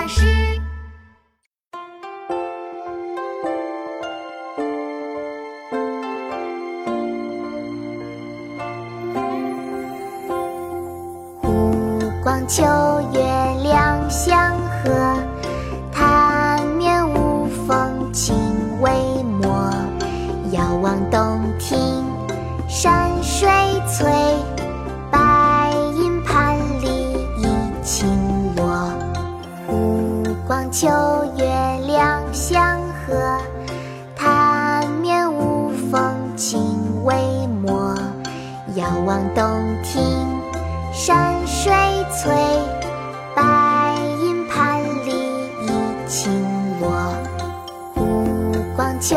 老师。湖光秋月两相和，潭面无风镜未磨。遥望洞庭山水秋月两相和，潭面无风镜未磨。遥望洞庭山水翠，白银盘里一青螺。湖光秋